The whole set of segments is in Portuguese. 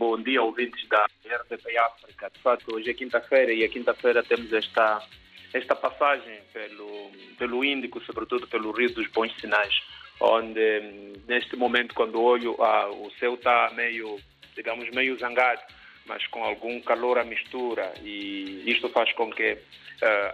Bom dia, ouvintes da RDP África. De fato, hoje é quinta-feira e a quinta-feira temos esta, esta passagem pelo, pelo Índico, sobretudo pelo Rio dos Bons Sinais, onde neste momento, quando olho, ah, o céu está meio, digamos, meio zangado, mas com algum calor à mistura e isto faz com que uh,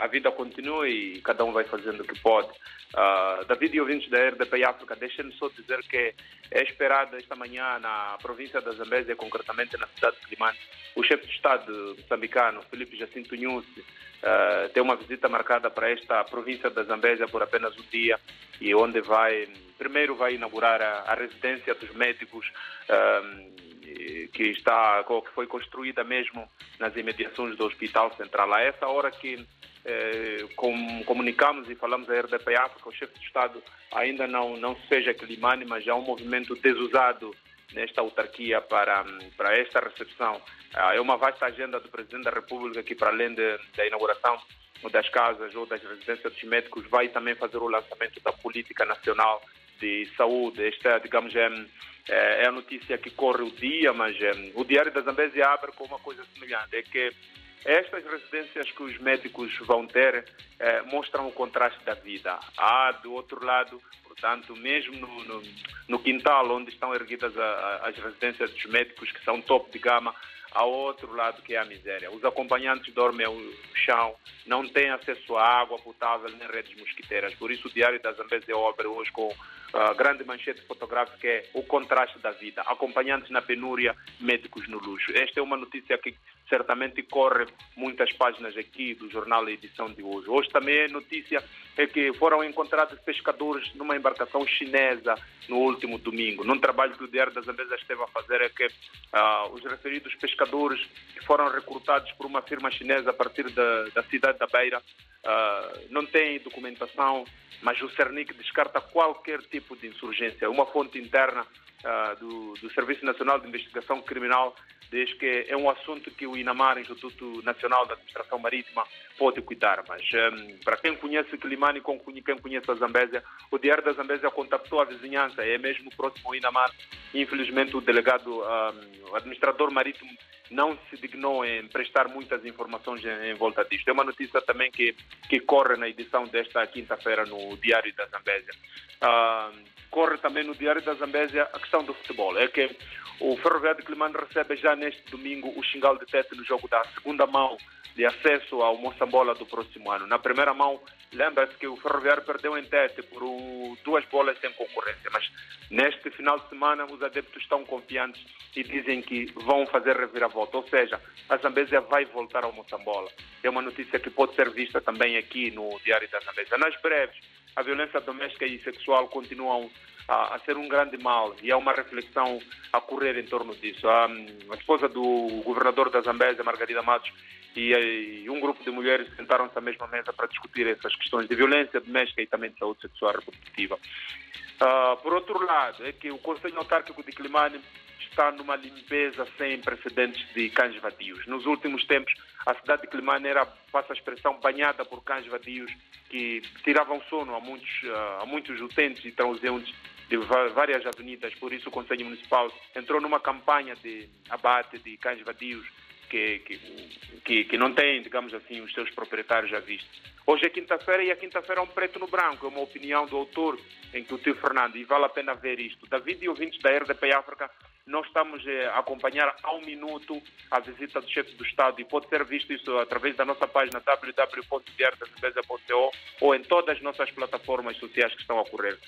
a vida continue e cada um vai fazendo o que pode. Uh, David e ouvintes da RDP África, deixem-me só dizer que é esperado esta manhã na província da Zambésia, concretamente na cidade de Climane, o chefe de Estado moçambicano, Felipe Jacinto Nhusi, uh, tem uma visita marcada para esta província da Zambésia por apenas um dia e onde vai, primeiro vai inaugurar a, a residência dos médicos que está que foi construída mesmo nas imediações do Hospital Central. A essa hora que eh, com, comunicamos e falamos à RDP África, o chefe de Estado ainda não não seja Climane, mas há um movimento desusado nesta autarquia para para esta recepção. Ah, é uma vasta agenda do Presidente da República que para além de, da inauguração das casas ou das residências dos médicos vai também fazer o lançamento da política nacional de saúde. Esta, digamos, é, é, a notícia que corre o dia, mas é, o Diário da Zambésia abre com uma coisa semelhante, é que estas residências que os médicos vão ter é, mostram o contraste da vida. Há, do outro lado, portanto, mesmo no, no, no quintal onde estão erguidas a, a, as residências dos médicos, que são top de gama, ao outro lado que é a miséria. Os acompanhantes dormem no chão, não têm acesso à água potável nem redes mosquiteiras. Por isso o Diário da Zambésia abre hoje com a grande manchete fotográfica é o contraste da vida. Acompanhantes na penúria, médicos no luxo. Esta é uma notícia que certamente corre muitas páginas aqui do jornal Edição de hoje. Hoje também é notícia é que foram encontrados pescadores numa embarcação chinesa no último domingo. Num trabalho que o Diário das Zambésia esteve a fazer é que uh, os referidos pescadores que foram recrutados por uma firma chinesa a partir da, da cidade da Beira uh, não têm documentação, mas o Cernic descarta qualquer tipo de insurgência. Uma fonte interna uh, do, do Serviço Nacional de Investigação Criminal diz que é um assunto que o INAMAR, Instituto Nacional da Administração Marítima, pode cuidar. Mas um, para quem conhece Climane e quem conhece a Zambésia, o Diário da Zambésia contactou a vizinhança, é mesmo próximo ao INAMAR. Infelizmente, o delegado, um, o administrador marítimo, não se dignou em prestar muitas informações em volta disto. É uma notícia também que, que corre na edição desta quinta-feira no Diário da Zambésia. Uh, corre também no Diário da Zambésia a questão do futebol. É que o Ferroviário de Climane recebe já neste domingo o Xingal de Tete no jogo da segunda mão de acesso ao Moçambola do próximo ano. Na primeira mão, lembra-se que o Ferroviário perdeu em Tete por duas bolas sem concorrência, mas neste final de semana os adeptos estão confiantes e dizem que vão fazer reviravolta, ou seja, a Zambésia vai voltar ao Moçambola. É uma notícia que pode ser vista também aqui no Diário da Zambésia. Nas breves, a violência doméstica e sexual continuam a, a, ser um grande mal e há uma reflexão a correr em torno disso. A, a esposa do governador da Zambésia, Margarida Matos, e, e, um grupo de mulheres sentaram-se à mesma mesa para discutir essas questões de violência doméstica e também de saúde sexual reprodutiva. Uh, por outro lado, é que o Conselho Autárquico de Climane está numa limpeza sem precedentes de cães vadios. Nos últimos tempos, a cidade de Climane era, passa a expressão, banhada por cães vadios que tiravam sono a muitos, uh, a muitos utentes e transeuntes de várias avenidas, por isso o Conselho Municipal entrou numa campanha de abate de cães vadios que, que, que, não têm, digamos assim, os seus proprietários já vistos. Hoje é quinta-feira e a quinta-feira é um preto no branco, é uma opinião do autor, em que o tio Fernando, e vale a pena ver isto. David e ouvintes da RDP África, nós estamos eh, a acompanhar ao minuto a visita do chefe do Estado e pode ser visto isso através da nossa página www.diardacerveza.co ou em todas as nossas plataformas sociais que estão a ocorrer.